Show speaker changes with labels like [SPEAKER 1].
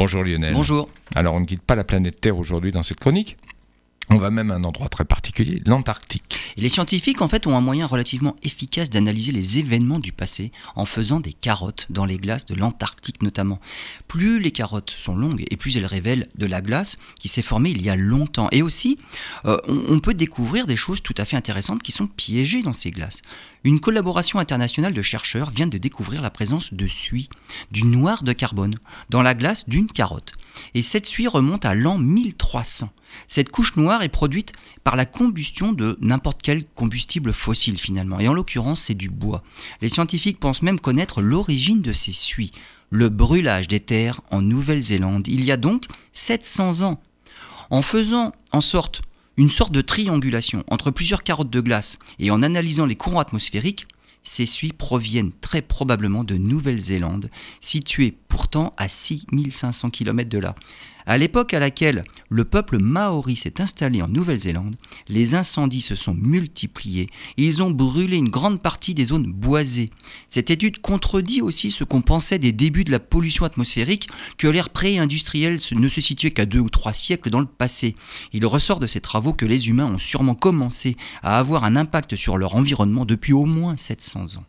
[SPEAKER 1] Bonjour Lionel.
[SPEAKER 2] Bonjour.
[SPEAKER 1] Alors on ne quitte pas la planète Terre aujourd'hui dans cette chronique. On va même à un endroit très particulier, l'Antarctique.
[SPEAKER 2] Et les scientifiques, en fait, ont un moyen relativement efficace d'analyser les événements du passé en faisant des carottes dans les glaces de l'Antarctique notamment. Plus les carottes sont longues et plus elles révèlent de la glace qui s'est formée il y a longtemps. Et aussi, euh, on, peut découvrir des choses tout à fait intéressantes qui sont piégées dans ces glaces. Une collaboration internationale de chercheurs vient de découvrir la présence de suie, du noir de carbone, dans la glace d'une carotte. Et cette suie remonte à l'an 1300. Cette couche noire est produite par la combustion de n'importe quel combustible fossile finalement, et en l'occurrence c'est du bois. Les scientifiques pensent même connaître l'origine de ces suies, le brûlage des terres en Nouvelle-Zélande, il y a donc 700 ans. En faisant en sorte une sorte de triangulation entre plusieurs carottes de glace et en analysant les courants atmosphériques, ces suies proviennent très probablement de Nouvelle-Zélande, située pourtant à 6500 km de là. À l'époque à laquelle le peuple maori s'est installé en Nouvelle-Zélande, les incendies se sont multipliés ils ont brûlé une grande partie des zones boisées. Cette étude contredit aussi ce qu'on pensait des débuts de la pollution atmosphérique, que l'ère pré-industrielle ne se situait qu'à deux ou trois siècles dans le passé. Il ressort de ces travaux que les humains ont sûrement commencé à avoir un impact sur leur environnement depuis au moins 700 ans.